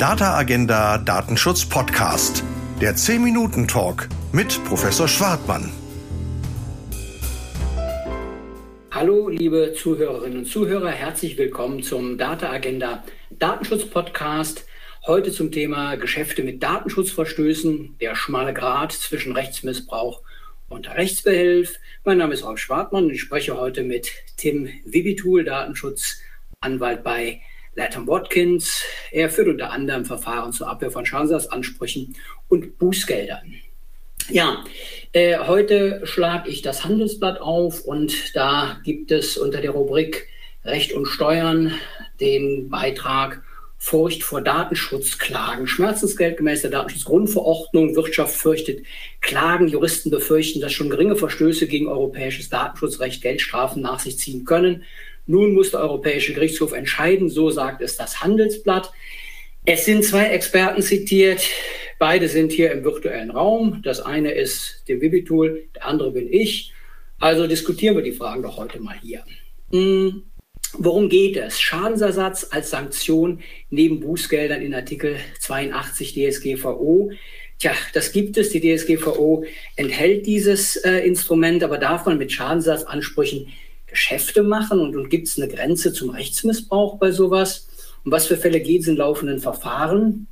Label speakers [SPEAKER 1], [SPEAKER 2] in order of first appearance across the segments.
[SPEAKER 1] Data Agenda Datenschutz Podcast. Der 10-Minuten-Talk mit Professor Schwartmann.
[SPEAKER 2] Hallo, liebe Zuhörerinnen und Zuhörer, herzlich willkommen zum Data Agenda Datenschutz Podcast. Heute zum Thema Geschäfte mit Datenschutzverstößen, der schmale Grat zwischen Rechtsmissbrauch und Rechtsbehelf. Mein Name ist Rolf Schwartmann und ich spreche heute mit Tim Vibitul, Datenschutzanwalt bei Latham Watkins. Er führt unter anderem Verfahren zur Abwehr von Schadensersatzansprüchen und Bußgeldern. Ja, äh, heute schlage ich das Handelsblatt auf und da gibt es unter der Rubrik Recht und Steuern den Beitrag Furcht vor Datenschutzklagen. Schmerzensgeld gemäß der Datenschutzgrundverordnung. Wirtschaft fürchtet Klagen. Juristen befürchten, dass schon geringe Verstöße gegen europäisches Datenschutzrecht Geldstrafen nach sich ziehen können. Nun muss der Europäische Gerichtshof entscheiden, so sagt es das Handelsblatt. Es sind zwei Experten zitiert. Beide sind hier im virtuellen Raum. Das eine ist dem Vibitul, der andere bin ich. Also diskutieren wir die Fragen doch heute mal hier. Hm. Worum geht es? Schadensersatz als Sanktion neben Bußgeldern in Artikel 82 DSGVO. Tja, das gibt es. Die DSGVO enthält dieses äh, Instrument, aber darf man mit Schadensersatzansprüchen Geschäfte machen und, und gibt es eine Grenze zum Rechtsmissbrauch bei sowas? Um was für Fälle geht es in laufenden Verfahren?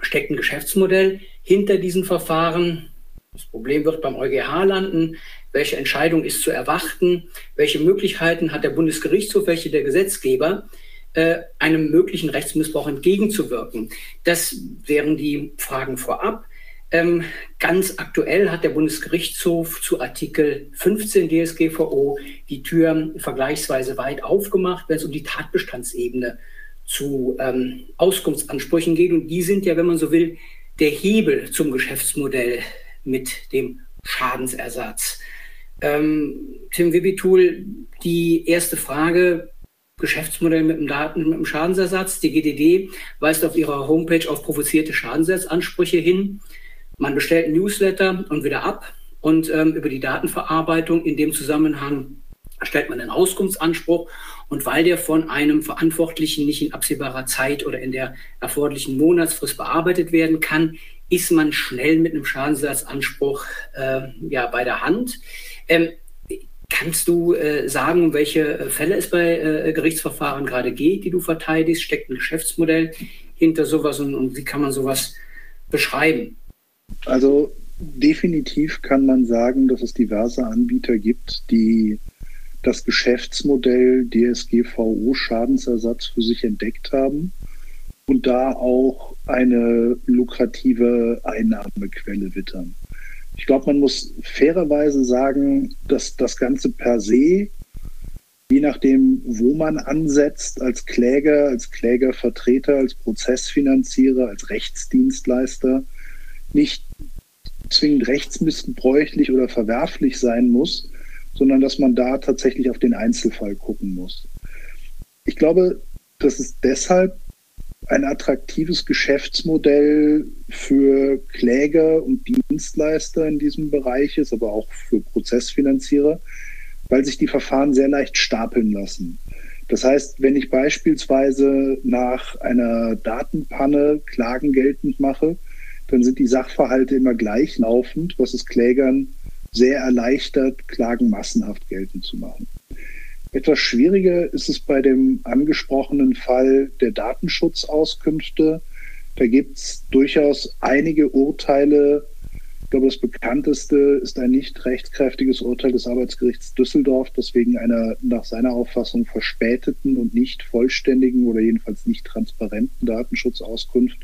[SPEAKER 2] Steckt ein Geschäftsmodell hinter diesen Verfahren? Das Problem wird beim EuGH landen. Welche Entscheidung ist zu erwarten? Welche Möglichkeiten hat der Bundesgerichtshof, welche der Gesetzgeber, äh, einem möglichen Rechtsmissbrauch entgegenzuwirken? Das wären die Fragen vorab. Ähm, ganz aktuell hat der Bundesgerichtshof zu Artikel 15 DSGVO die Tür vergleichsweise weit aufgemacht, wenn es um die Tatbestandsebene zu ähm, Auskunftsansprüchen geht. Und die sind ja, wenn man so will, der Hebel zum Geschäftsmodell mit dem Schadensersatz. Ähm, Tim Wibitul, die erste Frage, Geschäftsmodell mit dem Daten, mit dem Schadensersatz. Die GDD weist auf ihrer Homepage auf provozierte Schadensersatzansprüche hin. Man bestellt ein Newsletter und wieder ab. Und ähm, über die Datenverarbeitung in dem Zusammenhang stellt man einen Auskunftsanspruch. Und weil der von einem Verantwortlichen nicht in absehbarer Zeit oder in der erforderlichen Monatsfrist bearbeitet werden kann, ist man schnell mit einem Schadensersatzanspruch äh, ja, bei der Hand. Ähm, kannst du äh, sagen, um welche Fälle es bei äh, Gerichtsverfahren gerade geht, die du verteidigst? Steckt ein Geschäftsmodell hinter sowas und, und wie kann man sowas beschreiben?
[SPEAKER 3] Also definitiv kann man sagen, dass es diverse Anbieter gibt, die das Geschäftsmodell DSGVO Schadensersatz für sich entdeckt haben und da auch eine lukrative Einnahmequelle wittern. Ich glaube, man muss fairerweise sagen, dass das Ganze per se, je nachdem, wo man ansetzt, als Kläger, als Klägervertreter, als Prozessfinanzierer, als Rechtsdienstleister, nicht zwingend rechtsmissbräuchlich oder verwerflich sein muss, sondern dass man da tatsächlich auf den Einzelfall gucken muss. Ich glaube, das ist deshalb ein attraktives Geschäftsmodell für Kläger und Dienstleister in diesem Bereich ist, aber auch für Prozessfinanzierer, weil sich die Verfahren sehr leicht stapeln lassen. Das heißt, wenn ich beispielsweise nach einer Datenpanne Klagen geltend mache, dann sind die Sachverhalte immer gleichlaufend, was es Klägern sehr erleichtert, Klagen massenhaft geltend zu machen. Etwas schwieriger ist es bei dem angesprochenen Fall der Datenschutzauskünfte. Da gibt es durchaus einige Urteile. Ich glaube, das bekannteste ist ein nicht rechtskräftiges Urteil des Arbeitsgerichts Düsseldorf, das wegen einer nach seiner Auffassung verspäteten und nicht vollständigen oder jedenfalls nicht transparenten Datenschutzauskunft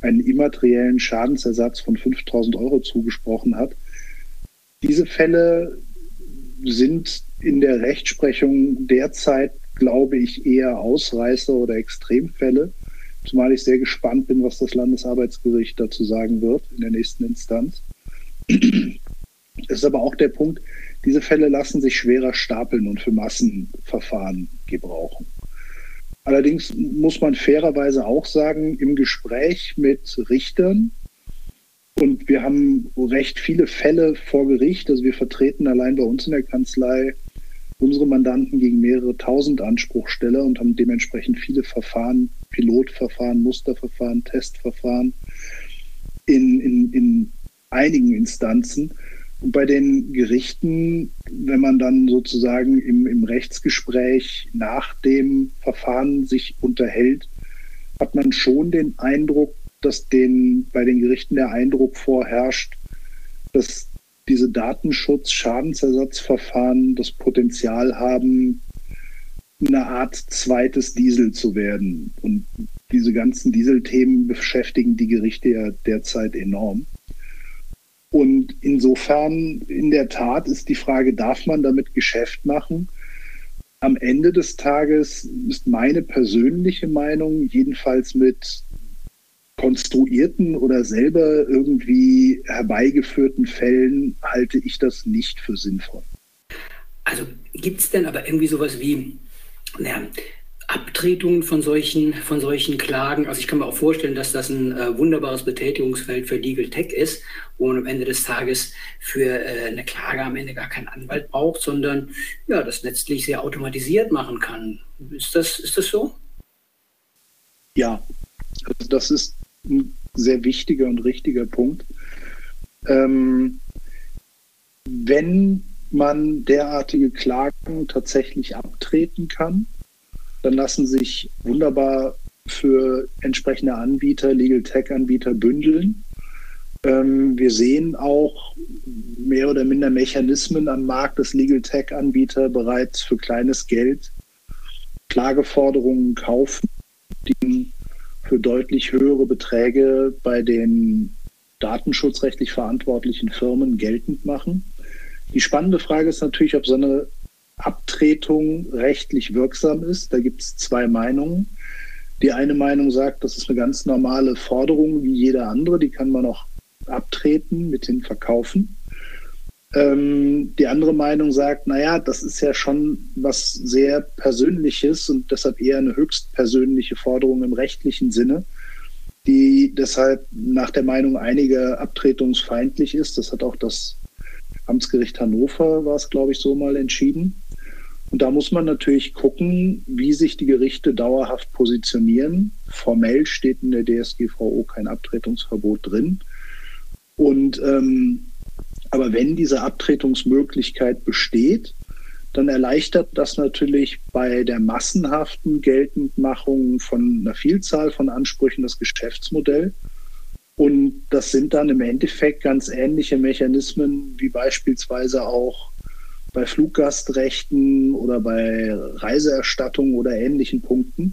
[SPEAKER 3] einen immateriellen Schadensersatz von 5000 Euro zugesprochen hat. Diese Fälle sind in der Rechtsprechung derzeit, glaube ich, eher Ausreißer oder Extremfälle, zumal ich sehr gespannt bin, was das Landesarbeitsgericht dazu sagen wird in der nächsten Instanz. Es ist aber auch der Punkt, diese Fälle lassen sich schwerer stapeln und für Massenverfahren gebrauchen. Allerdings muss man fairerweise auch sagen, im Gespräch mit Richtern, und wir haben recht viele Fälle vor Gericht, also wir vertreten allein bei uns in der Kanzlei unsere Mandanten gegen mehrere tausend Anspruchsteller und haben dementsprechend viele Verfahren, Pilotverfahren, Musterverfahren, Testverfahren in, in, in einigen Instanzen. Bei den Gerichten, wenn man dann sozusagen im, im Rechtsgespräch nach dem Verfahren sich unterhält, hat man schon den Eindruck, dass den, bei den Gerichten der Eindruck vorherrscht, dass diese Datenschutz-Schadensersatzverfahren das Potenzial haben, eine Art zweites Diesel zu werden. Und diese ganzen Dieselthemen beschäftigen die Gerichte ja derzeit enorm. Und insofern, in der Tat, ist die Frage, darf man damit Geschäft machen? Am Ende des Tages ist meine persönliche Meinung, jedenfalls mit konstruierten oder selber irgendwie herbeigeführten Fällen, halte ich das nicht für sinnvoll.
[SPEAKER 2] Also gibt es denn aber irgendwie sowas wie, naja, Abtretungen von solchen, von solchen Klagen. Also ich kann mir auch vorstellen, dass das ein äh, wunderbares Betätigungsfeld für Legal Tech ist, wo man am Ende des Tages für äh, eine Klage am Ende gar keinen Anwalt braucht, sondern ja, das letztlich sehr automatisiert machen kann. Ist das, ist das so?
[SPEAKER 3] Ja, also das ist ein sehr wichtiger und richtiger Punkt. Ähm, wenn man derartige Klagen tatsächlich abtreten kann, dann lassen sich wunderbar für entsprechende Anbieter, Legal Tech-Anbieter bündeln. Ähm, wir sehen auch mehr oder minder Mechanismen am Markt, dass Legal Tech-Anbieter bereits für kleines Geld Klageforderungen kaufen, die für deutlich höhere Beträge bei den datenschutzrechtlich verantwortlichen Firmen geltend machen. Die spannende Frage ist natürlich, ob so eine Abtretung rechtlich wirksam ist. Da gibt es zwei Meinungen. Die eine Meinung sagt, das ist eine ganz normale Forderung wie jede andere, die kann man auch abtreten, mit den verkaufen. Ähm, die andere Meinung sagt, naja, das ist ja schon was sehr Persönliches und deshalb eher eine höchst persönliche Forderung im rechtlichen Sinne, die deshalb nach der Meinung einiger abtretungsfeindlich ist. Das hat auch das Amtsgericht Hannover, war es, glaube ich, so mal entschieden. Und da muss man natürlich gucken, wie sich die Gerichte dauerhaft positionieren. Formell steht in der DSGVO kein Abtretungsverbot drin. Und ähm, aber wenn diese Abtretungsmöglichkeit besteht, dann erleichtert das natürlich bei der massenhaften Geltendmachung von einer Vielzahl von Ansprüchen das Geschäftsmodell. Und das sind dann im Endeffekt ganz ähnliche Mechanismen wie beispielsweise auch bei Fluggastrechten oder bei Reiseerstattung oder ähnlichen Punkten,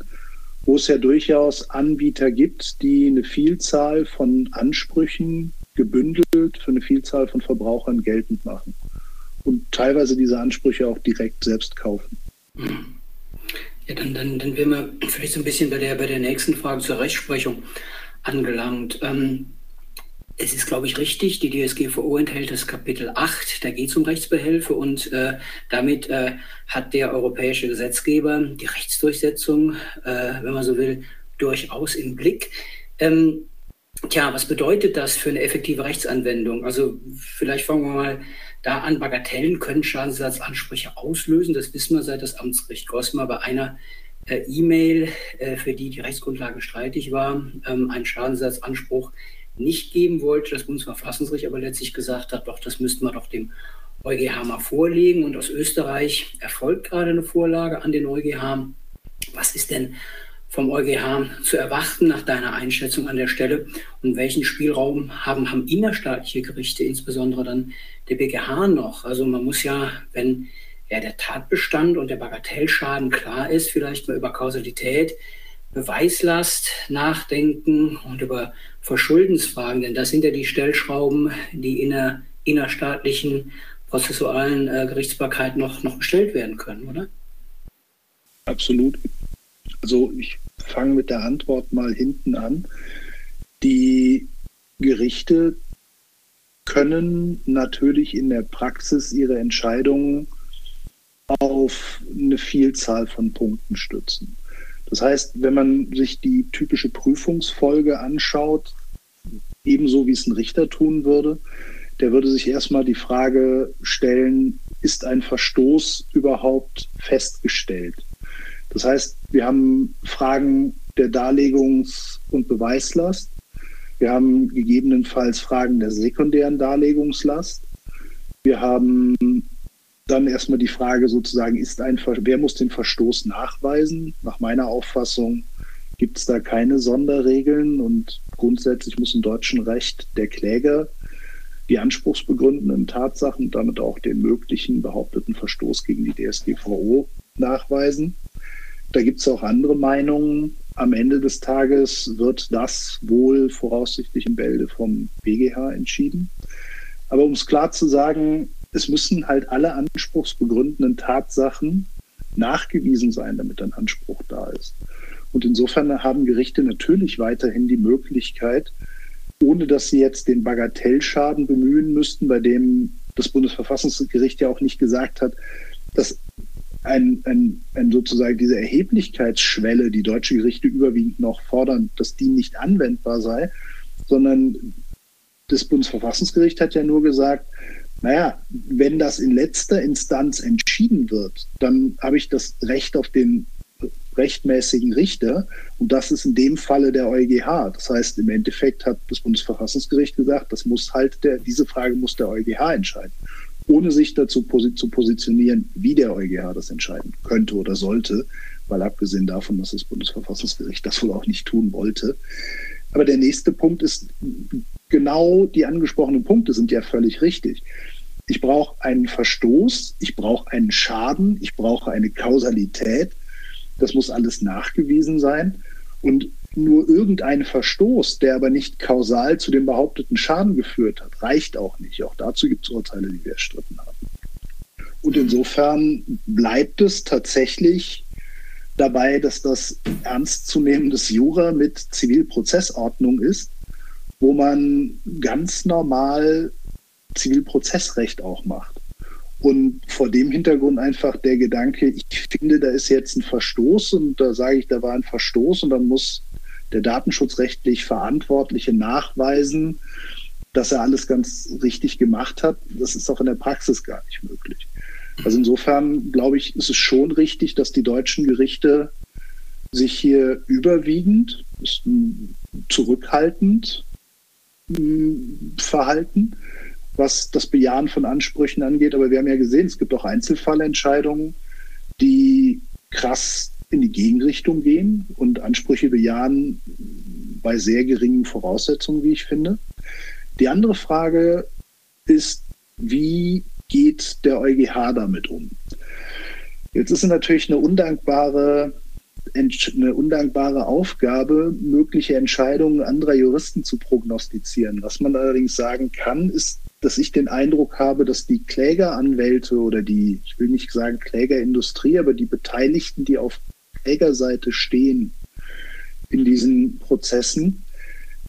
[SPEAKER 3] wo es ja durchaus Anbieter gibt, die eine Vielzahl von Ansprüchen gebündelt für eine Vielzahl von Verbrauchern geltend machen und teilweise diese Ansprüche auch direkt selbst kaufen.
[SPEAKER 2] Ja, dann, dann, dann wären wir vielleicht so ein bisschen bei der, bei der nächsten Frage zur Rechtsprechung angelangt. Ähm, es ist, glaube ich, richtig, die DSGVO enthält das Kapitel 8, da geht es um Rechtsbehelfe und äh, damit äh, hat der europäische Gesetzgeber die Rechtsdurchsetzung, äh, wenn man so will, durchaus im Blick. Ähm, tja, was bedeutet das für eine effektive Rechtsanwendung? Also vielleicht fangen wir mal da an. Bagatellen können Schadensersatzansprüche auslösen. Das wissen wir seit das Amtsgericht Gosmar bei einer äh, E-Mail, äh, für die die Rechtsgrundlage streitig war, ähm, einen Schadensersatzanspruch nicht geben wollte, das Bundesverfassungsgericht aber letztlich gesagt hat, doch, das müssten wir doch dem EuGH mal vorlegen. Und aus Österreich erfolgt gerade eine Vorlage an den EuGH. Was ist denn vom EuGH zu erwarten nach deiner Einschätzung an der Stelle? Und welchen Spielraum haben, haben innerstaatliche Gerichte, insbesondere dann der BGH noch? Also man muss ja, wenn ja, der Tatbestand und der Bagatellschaden klar ist, vielleicht mal über Kausalität Beweislast nachdenken und über Verschuldensfragen, denn das sind ja die Stellschrauben, die in der innerstaatlichen prozessualen äh, Gerichtsbarkeit noch, noch gestellt werden können, oder?
[SPEAKER 3] Absolut. Also ich fange mit der Antwort mal hinten an. Die Gerichte können natürlich in der Praxis ihre Entscheidungen auf eine Vielzahl von Punkten stützen. Das heißt, wenn man sich die typische Prüfungsfolge anschaut, ebenso wie es ein Richter tun würde, der würde sich erstmal die Frage stellen, ist ein Verstoß überhaupt festgestellt. Das heißt, wir haben Fragen der Darlegungs- und Beweislast. Wir haben gegebenenfalls Fragen der sekundären Darlegungslast. Wir haben dann erstmal die Frage sozusagen, ist ein, wer muss den Verstoß nachweisen? Nach meiner Auffassung gibt es da keine Sonderregeln und grundsätzlich muss im deutschen Recht der Kläger die anspruchsbegründenden Tatsachen und damit auch den möglichen behaupteten Verstoß gegen die DSGVO nachweisen. Da gibt es auch andere Meinungen. Am Ende des Tages wird das wohl voraussichtlich im Bälde vom BGH entschieden. Aber um es klar zu sagen, es müssen halt alle anspruchsbegründenden Tatsachen nachgewiesen sein, damit ein Anspruch da ist. Und insofern haben Gerichte natürlich weiterhin die Möglichkeit, ohne dass sie jetzt den Bagatellschaden bemühen müssten, bei dem das Bundesverfassungsgericht ja auch nicht gesagt hat, dass ein, ein, ein sozusagen diese Erheblichkeitsschwelle, die deutsche Gerichte überwiegend noch fordern, dass die nicht anwendbar sei, sondern das Bundesverfassungsgericht hat ja nur gesagt, naja, wenn das in letzter Instanz entschieden wird, dann habe ich das Recht auf den rechtmäßigen Richter. Und das ist in dem Falle der EuGH. Das heißt, im Endeffekt hat das Bundesverfassungsgericht gesagt, das muss halt der, diese Frage muss der EuGH entscheiden. Ohne sich dazu posi zu positionieren, wie der EuGH das entscheiden könnte oder sollte, weil abgesehen davon, dass das Bundesverfassungsgericht das wohl auch nicht tun wollte. Aber der nächste Punkt ist, genau die angesprochenen Punkte sind ja völlig richtig. Ich brauche einen Verstoß, ich brauche einen Schaden, ich brauche eine Kausalität das muss alles nachgewiesen sein. Und nur irgendein Verstoß, der aber nicht kausal zu dem behaupteten Schaden geführt hat, reicht auch nicht. Auch dazu gibt es Urteile, die wir erstritten haben. Und insofern bleibt es tatsächlich dabei, dass das ernstzunehmendes Jura mit Zivilprozessordnung ist, wo man ganz normal Zivilprozessrecht auch macht. Und vor dem Hintergrund einfach der Gedanke, ich finde, da ist jetzt ein Verstoß und da sage ich, da war ein Verstoß und dann muss der datenschutzrechtlich Verantwortliche nachweisen, dass er alles ganz richtig gemacht hat. Das ist auch in der Praxis gar nicht möglich. Also insofern glaube ich, ist es schon richtig, dass die deutschen Gerichte sich hier überwiegend zurückhaltend verhalten was das Bejahen von Ansprüchen angeht. Aber wir haben ja gesehen, es gibt auch Einzelfallentscheidungen, die krass in die Gegenrichtung gehen und Ansprüche bejahen bei sehr geringen Voraussetzungen, wie ich finde. Die andere Frage ist, wie geht der EuGH damit um? Jetzt ist es natürlich eine undankbare, eine undankbare Aufgabe, mögliche Entscheidungen anderer Juristen zu prognostizieren. Was man allerdings sagen kann, ist, dass ich den Eindruck habe, dass die Klägeranwälte oder die, ich will nicht sagen Klägerindustrie, aber die Beteiligten, die auf Klägerseite stehen in diesen Prozessen,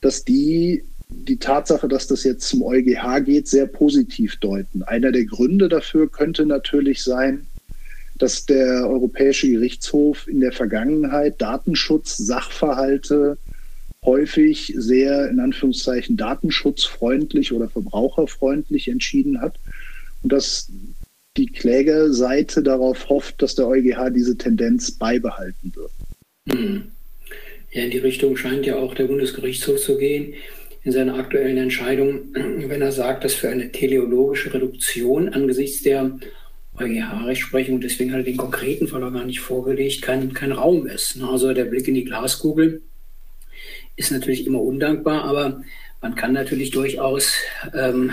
[SPEAKER 3] dass die die Tatsache, dass das jetzt zum EuGH geht, sehr positiv deuten. Einer der Gründe dafür könnte natürlich sein, dass der Europäische Gerichtshof in der Vergangenheit Datenschutz, Sachverhalte häufig sehr in Anführungszeichen datenschutzfreundlich oder verbraucherfreundlich entschieden hat und dass die Klägerseite darauf hofft, dass der EuGH diese Tendenz beibehalten wird.
[SPEAKER 2] Hm. Ja, in die Richtung scheint ja auch der Bundesgerichtshof zu gehen in seiner aktuellen Entscheidung, wenn er sagt, dass für eine teleologische Reduktion angesichts der EuGH-Rechtsprechung, deswegen hat er den konkreten Fall auch gar nicht vorgelegt, kein, kein Raum ist. Also der Blick in die Glaskugel ist natürlich immer undankbar, aber man kann natürlich durchaus ähm,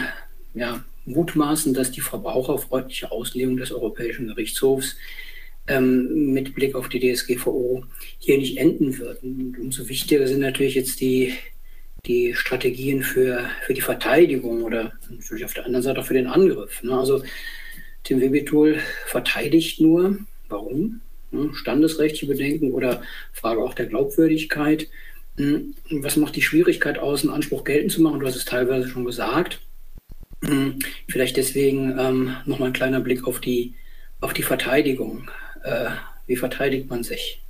[SPEAKER 2] ja, mutmaßen, dass die verbraucherfreundliche Auslegung des Europäischen Gerichtshofs ähm, mit Blick auf die DSGVO hier nicht enden wird. Und umso wichtiger sind natürlich jetzt die, die Strategien für, für die Verteidigung oder natürlich auf der anderen Seite auch für den Angriff. Ne? Also Tim Webetul verteidigt nur. Warum? Ne? Standesrechtliche Bedenken oder Frage auch der Glaubwürdigkeit. Hm, was macht die Schwierigkeit aus, einen Anspruch geltend zu machen? Du hast es teilweise schon gesagt. Hm, vielleicht deswegen ähm, nochmal ein kleiner Blick auf die, auf die Verteidigung. Äh, wie verteidigt man sich?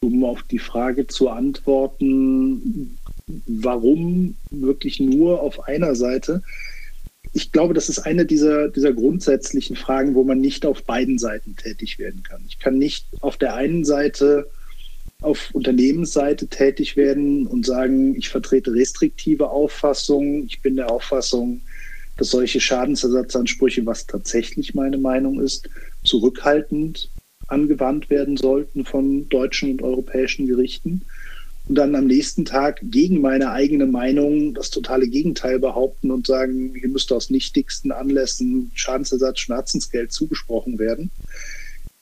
[SPEAKER 3] Um auf die Frage zu antworten, warum wirklich nur auf einer Seite, ich glaube, das ist eine dieser, dieser grundsätzlichen Fragen, wo man nicht auf beiden Seiten tätig werden kann. Ich kann nicht auf der einen Seite auf Unternehmensseite tätig werden und sagen, ich vertrete restriktive Auffassungen. Ich bin der Auffassung, dass solche Schadensersatzansprüche, was tatsächlich meine Meinung ist, zurückhaltend angewandt werden sollten von deutschen und europäischen Gerichten. Und dann am nächsten Tag gegen meine eigene Meinung das totale Gegenteil behaupten und sagen, hier müsste aus nichtigsten Anlässen Schadensersatz, Schmerzensgeld zugesprochen werden.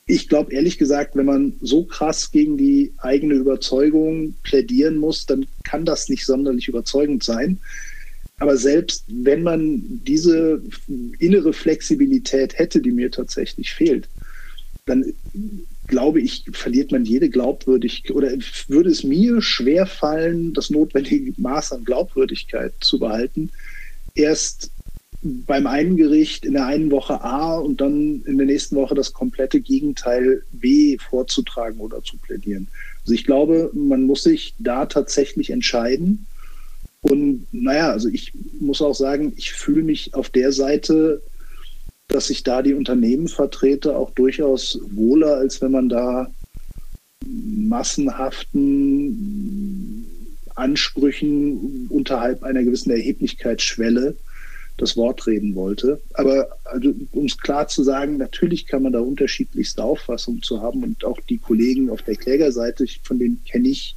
[SPEAKER 3] Ich glaube ehrlich gesagt, wenn man so krass gegen die eigene Überzeugung plädieren muss, dann kann das nicht sonderlich überzeugend sein. Aber selbst wenn man diese innere Flexibilität hätte, die mir tatsächlich fehlt, dann glaube ich, verliert man jede Glaubwürdigkeit oder würde es mir schwer fallen, das notwendige Maß an Glaubwürdigkeit zu behalten. Erst beim einen Gericht in der einen Woche A und dann in der nächsten Woche das komplette Gegenteil B vorzutragen oder zu plädieren. Also ich glaube, man muss sich da tatsächlich entscheiden. Und naja, also ich muss auch sagen, ich fühle mich auf der Seite, dass ich da die Unternehmen vertrete, auch durchaus wohler, als wenn man da massenhaften Ansprüchen unterhalb einer gewissen Erheblichkeitsschwelle das Wort reden wollte. Aber also, um es klar zu sagen, natürlich kann man da unterschiedlichste Auffassungen zu haben und auch die Kollegen auf der Klägerseite, von denen kenne ich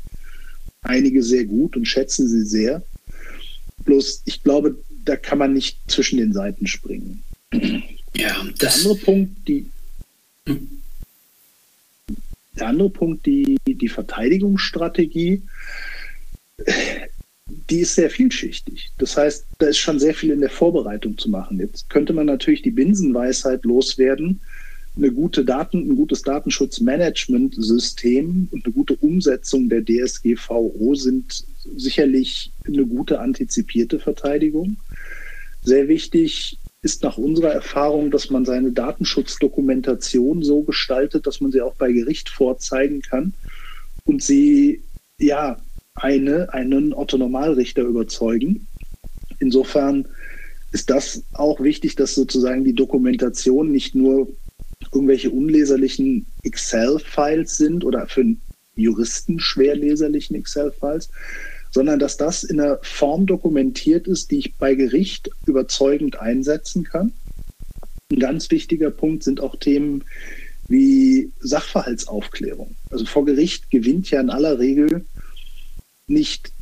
[SPEAKER 3] einige sehr gut und schätze sie sehr. Bloß ich glaube, da kann man nicht zwischen den Seiten springen. Der andere Punkt, die hm? der andere Punkt, die, die Verteidigungsstrategie die ist sehr vielschichtig. Das heißt, da ist schon sehr viel in der Vorbereitung zu machen. Jetzt könnte man natürlich die Binsenweisheit loswerden. Eine gute Daten, ein gutes Datenschutzmanagementsystem und eine gute Umsetzung der DSGVO sind sicherlich eine gute antizipierte Verteidigung. Sehr wichtig ist nach unserer Erfahrung, dass man seine Datenschutzdokumentation so gestaltet, dass man sie auch bei Gericht vorzeigen kann und sie ja eine, einen Otto-Normalrichter überzeugen. Insofern ist das auch wichtig, dass sozusagen die Dokumentation nicht nur irgendwelche unleserlichen Excel-Files sind oder für Juristen schwer leserlichen Excel-Files, sondern dass das in einer Form dokumentiert ist, die ich bei Gericht überzeugend einsetzen kann. Ein ganz wichtiger Punkt sind auch Themen wie Sachverhaltsaufklärung. Also vor Gericht gewinnt ja in aller Regel nicht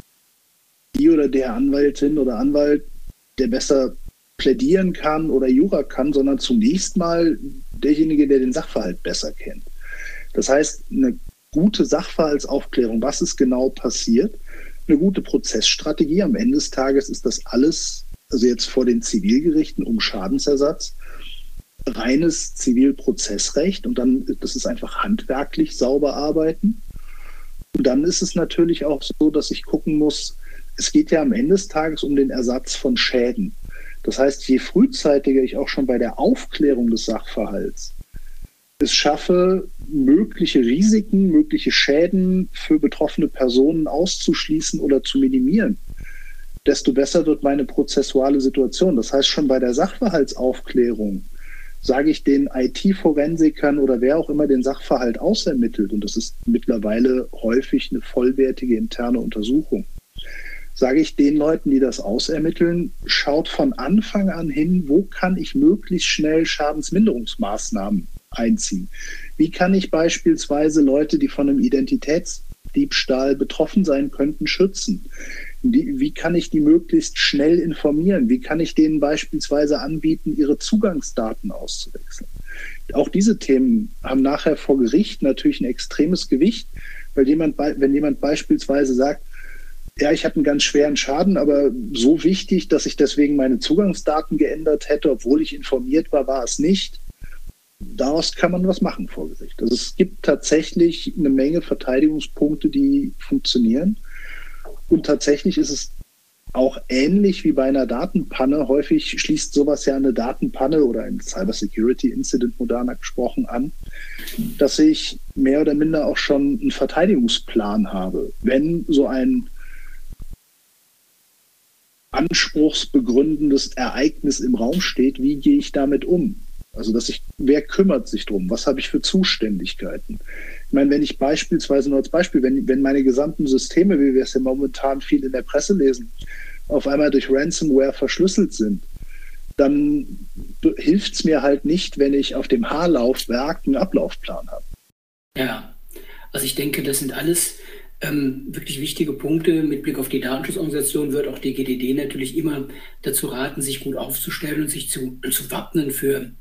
[SPEAKER 3] die oder der Anwältin oder Anwalt, der besser plädieren kann oder Jura kann, sondern zunächst mal derjenige, der den Sachverhalt besser kennt. Das heißt, eine gute Sachverhaltsaufklärung, was ist genau passiert, eine gute Prozessstrategie. Am Ende des Tages ist das alles, also jetzt vor den Zivilgerichten um Schadensersatz, reines Zivilprozessrecht und dann, das ist einfach handwerklich sauber arbeiten. Und dann ist es natürlich auch so, dass ich gucken muss, es geht ja am Ende des Tages um den Ersatz von Schäden. Das heißt, je frühzeitiger ich auch schon bei der Aufklärung des Sachverhalts es schaffe, mögliche Risiken, mögliche Schäden für betroffene Personen auszuschließen oder zu minimieren, desto besser wird meine prozessuale Situation. Das heißt, schon bei der Sachverhaltsaufklärung sage ich den IT-Forensikern oder wer auch immer den Sachverhalt ausermittelt, und das ist mittlerweile häufig eine vollwertige interne Untersuchung, sage ich den Leuten, die das ausermitteln, schaut von Anfang an hin, wo kann ich möglichst schnell Schadensminderungsmaßnahmen einziehen. Wie kann ich beispielsweise Leute, die von einem Identitätsdiebstahl betroffen sein könnten, schützen? Wie, wie kann ich die möglichst schnell informieren? Wie kann ich denen beispielsweise anbieten, ihre Zugangsdaten auszuwechseln? Auch diese Themen haben nachher vor Gericht natürlich ein extremes Gewicht, weil jemand, wenn jemand beispielsweise sagt, ja, ich habe einen ganz schweren Schaden, aber so wichtig, dass ich deswegen meine Zugangsdaten geändert hätte, obwohl ich informiert war, war es nicht. Daraus kann man was machen vor Gericht. Also es gibt tatsächlich eine Menge Verteidigungspunkte, die funktionieren. Und tatsächlich ist es auch ähnlich wie bei einer Datenpanne. Häufig schließt sowas ja eine Datenpanne oder ein Cybersecurity Incident moderner gesprochen an, dass ich mehr oder minder auch schon einen Verteidigungsplan habe. Wenn so ein anspruchsbegründendes Ereignis im Raum steht, wie gehe ich damit um? Also, dass ich, wer kümmert sich drum? Was habe ich für Zuständigkeiten? Ich meine, wenn ich beispielsweise nur als Beispiel, wenn, wenn meine gesamten Systeme, wie wir es ja momentan viel in der Presse lesen, auf einmal durch Ransomware verschlüsselt sind, dann hilft es mir halt nicht, wenn ich auf dem Haarlaufwerk einen Ablaufplan habe.
[SPEAKER 2] Ja, also ich denke, das sind alles ähm, wirklich wichtige Punkte. Mit Blick auf die Datenschutzorganisation wird auch die GDD natürlich immer dazu raten, sich gut aufzustellen und sich zu, zu wappnen für,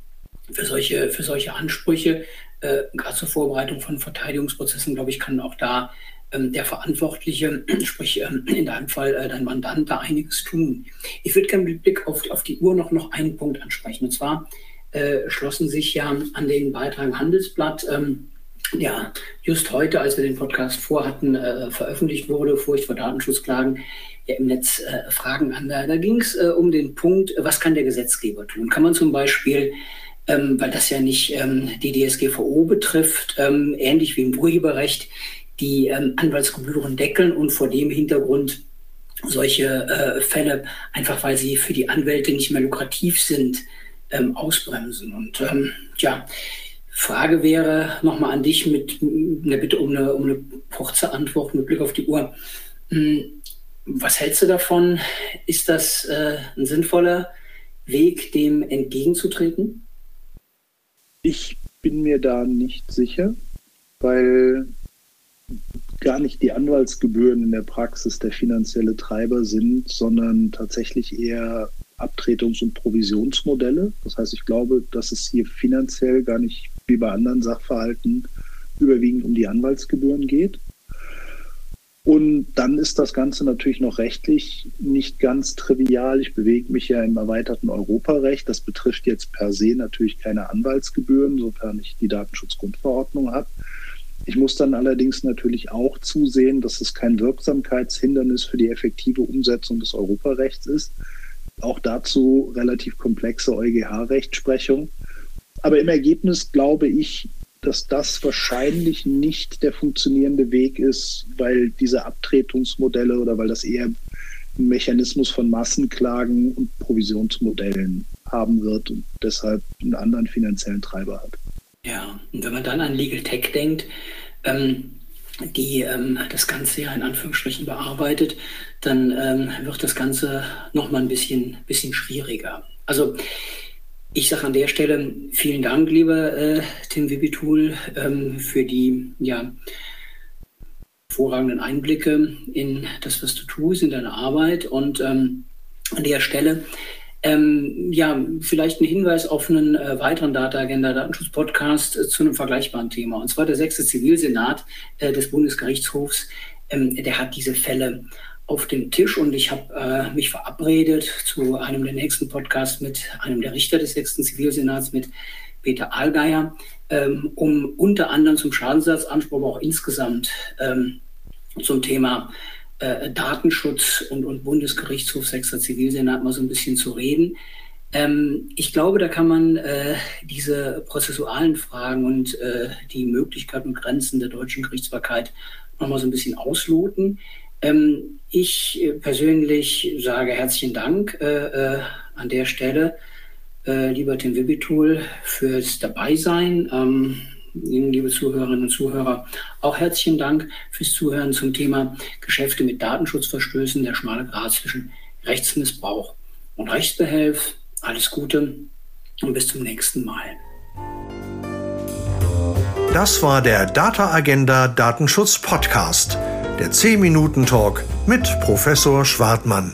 [SPEAKER 2] für, solche, für solche Ansprüche. Äh, gerade zur Vorbereitung von Verteidigungsprozessen, glaube ich, kann auch da ähm, der Verantwortliche, sprich ähm, in deinem Fall äh, dein Mandant, da einiges tun. Ich würde gerne mit Blick auf, auf die Uhr noch, noch einen Punkt ansprechen. Und zwar äh, schlossen sich ja an den Beitrag Handelsblatt ähm, ja, just heute, als wir den Podcast vorhatten, äh, veröffentlicht wurde, Furcht vor Datenschutzklagen, ja im Netz äh, Fragen an. Da, da ging es äh, um den Punkt, was kann der Gesetzgeber tun? Kann man zum Beispiel, ähm, weil das ja nicht ähm, die DSGVO betrifft, ähm, ähnlich wie im Urheberrecht, die ähm, Anwaltsgebühren deckeln und vor dem Hintergrund solche äh, Fälle, einfach weil sie für die Anwälte nicht mehr lukrativ sind, ähm, ausbremsen. Und ähm, ja, Frage wäre nochmal an dich mit einer Bitte um eine, um eine kurze Antwort mit Blick auf die Uhr. Hm, was hältst du davon? Ist das äh, ein sinnvoller Weg, dem entgegenzutreten?
[SPEAKER 3] Ich bin mir da nicht sicher, weil gar nicht die Anwaltsgebühren in der Praxis der finanzielle Treiber sind, sondern tatsächlich eher Abtretungs- und Provisionsmodelle. Das heißt, ich glaube, dass es hier finanziell gar nicht wie bei anderen Sachverhalten überwiegend um die Anwaltsgebühren geht. Und dann ist das Ganze natürlich noch rechtlich nicht ganz trivial. Ich bewege mich ja im erweiterten Europarecht. Das betrifft jetzt per se natürlich keine Anwaltsgebühren, sofern ich die Datenschutzgrundverordnung habe. Ich muss dann allerdings natürlich auch zusehen, dass es kein Wirksamkeitshindernis für die effektive Umsetzung des Europarechts ist. Auch dazu relativ komplexe EuGH-Rechtsprechung. Aber im Ergebnis glaube ich, dass das wahrscheinlich nicht der funktionierende Weg ist, weil diese Abtretungsmodelle oder weil das eher ein Mechanismus von Massenklagen und Provisionsmodellen haben wird und deshalb einen anderen finanziellen Treiber hat.
[SPEAKER 2] Ja, und wenn man dann an Legal Tech denkt, ähm, die ähm, das Ganze ja in Anführungsstrichen bearbeitet, dann ähm, wird das Ganze nochmal ein bisschen, bisschen schwieriger. Also ich sage an der Stelle vielen Dank, lieber äh, Tim Wibitul, ähm, für die ja, hervorragenden Einblicke in das, was du tust, in deine Arbeit. Und ähm, an der Stelle ähm, ja, vielleicht ein Hinweis auf einen äh, weiteren Data Agenda Datenschutz-Podcast äh, zu einem vergleichbaren Thema. Und zwar der sechste Zivilsenat äh, des Bundesgerichtshofs. Ähm, der hat diese Fälle auf dem Tisch und ich habe äh, mich verabredet zu einem der nächsten Podcasts mit einem der Richter des sechsten Zivilsenats, mit Peter Allgeier, ähm, um unter anderem zum Schadensersatzanspruch, aber auch insgesamt ähm, zum Thema äh, Datenschutz und, und Bundesgerichtshof sechster Zivilsenat mal so ein bisschen zu reden. Ähm, ich glaube, da kann man äh, diese prozessualen Fragen und äh, die Möglichkeiten und Grenzen der deutschen Gerichtsbarkeit nochmal so ein bisschen ausloten. Ähm, ich äh, persönlich sage herzlichen Dank äh, äh, an der Stelle, äh, lieber Tim Wibitul, fürs Dabeisein. Ähm, Ihnen, liebe Zuhörerinnen und Zuhörer, auch herzlichen Dank fürs Zuhören zum Thema Geschäfte mit Datenschutzverstößen, der schmale Grad zwischen Rechtsmissbrauch und Rechtsbehelf. Alles Gute und bis zum nächsten Mal.
[SPEAKER 1] Das war der Data Agenda Datenschutz Podcast der 10-Minuten-Talk mit Professor Schwartmann.